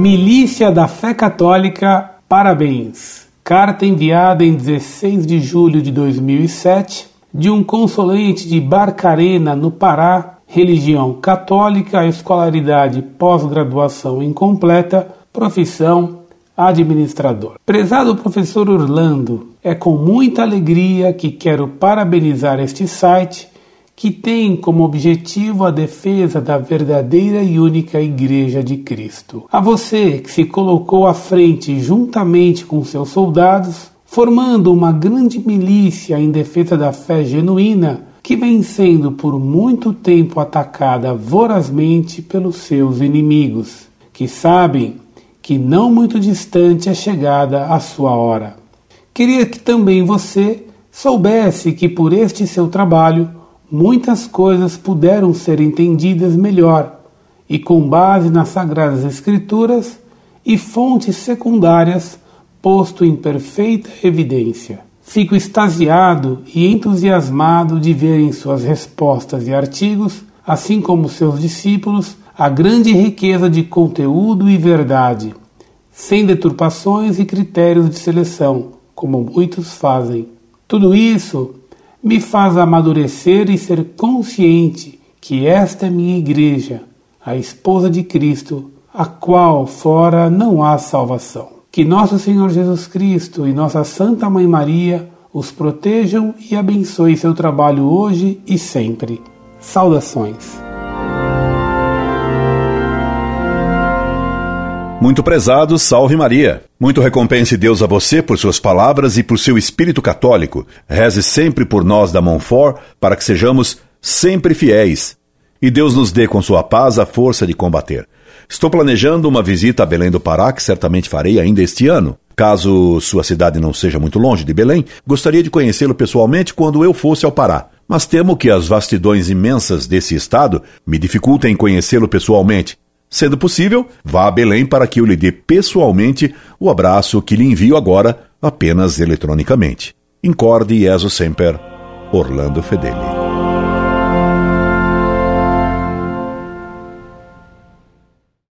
Notícia da Fé Católica, parabéns. Carta enviada em 16 de julho de 2007 de um consulente de Barcarena, no Pará, religião católica, escolaridade pós-graduação incompleta, profissão administrador. Prezado professor Orlando, é com muita alegria que quero parabenizar este site que tem como objetivo a defesa da verdadeira e única Igreja de Cristo. A você que se colocou à frente juntamente com seus soldados, formando uma grande milícia em defesa da fé genuína que vem sendo por muito tempo atacada vorazmente pelos seus inimigos, que sabem que não muito distante é chegada a sua hora. Queria que também você soubesse que por este seu trabalho muitas coisas puderam ser entendidas melhor e com base nas Sagradas Escrituras e fontes secundárias posto em perfeita evidência. Fico extasiado e entusiasmado de ver em suas respostas e artigos, assim como seus discípulos, a grande riqueza de conteúdo e verdade, sem deturpações e critérios de seleção, como muitos fazem. Tudo isso me faz amadurecer e ser consciente que esta é minha igreja, a esposa de Cristo, a qual fora não há salvação. Que nosso Senhor Jesus Cristo e nossa Santa Mãe Maria os protejam e abençoe seu trabalho hoje e sempre. Saudações. Muito prezado, salve Maria. Muito recompense Deus a você por suas palavras e por seu espírito católico. Reze sempre por nós da Monfort para que sejamos sempre fiéis. E Deus nos dê com sua paz a força de combater. Estou planejando uma visita a Belém do Pará que certamente farei ainda este ano. Caso sua cidade não seja muito longe de Belém, gostaria de conhecê-lo pessoalmente quando eu fosse ao Pará. Mas temo que as vastidões imensas desse estado me dificultem conhecê-lo pessoalmente. Sendo possível, vá a Belém para que eu lhe dê pessoalmente o abraço que lhe envio agora apenas eletronicamente. Incorde Jesus Semper, Orlando Fedeli.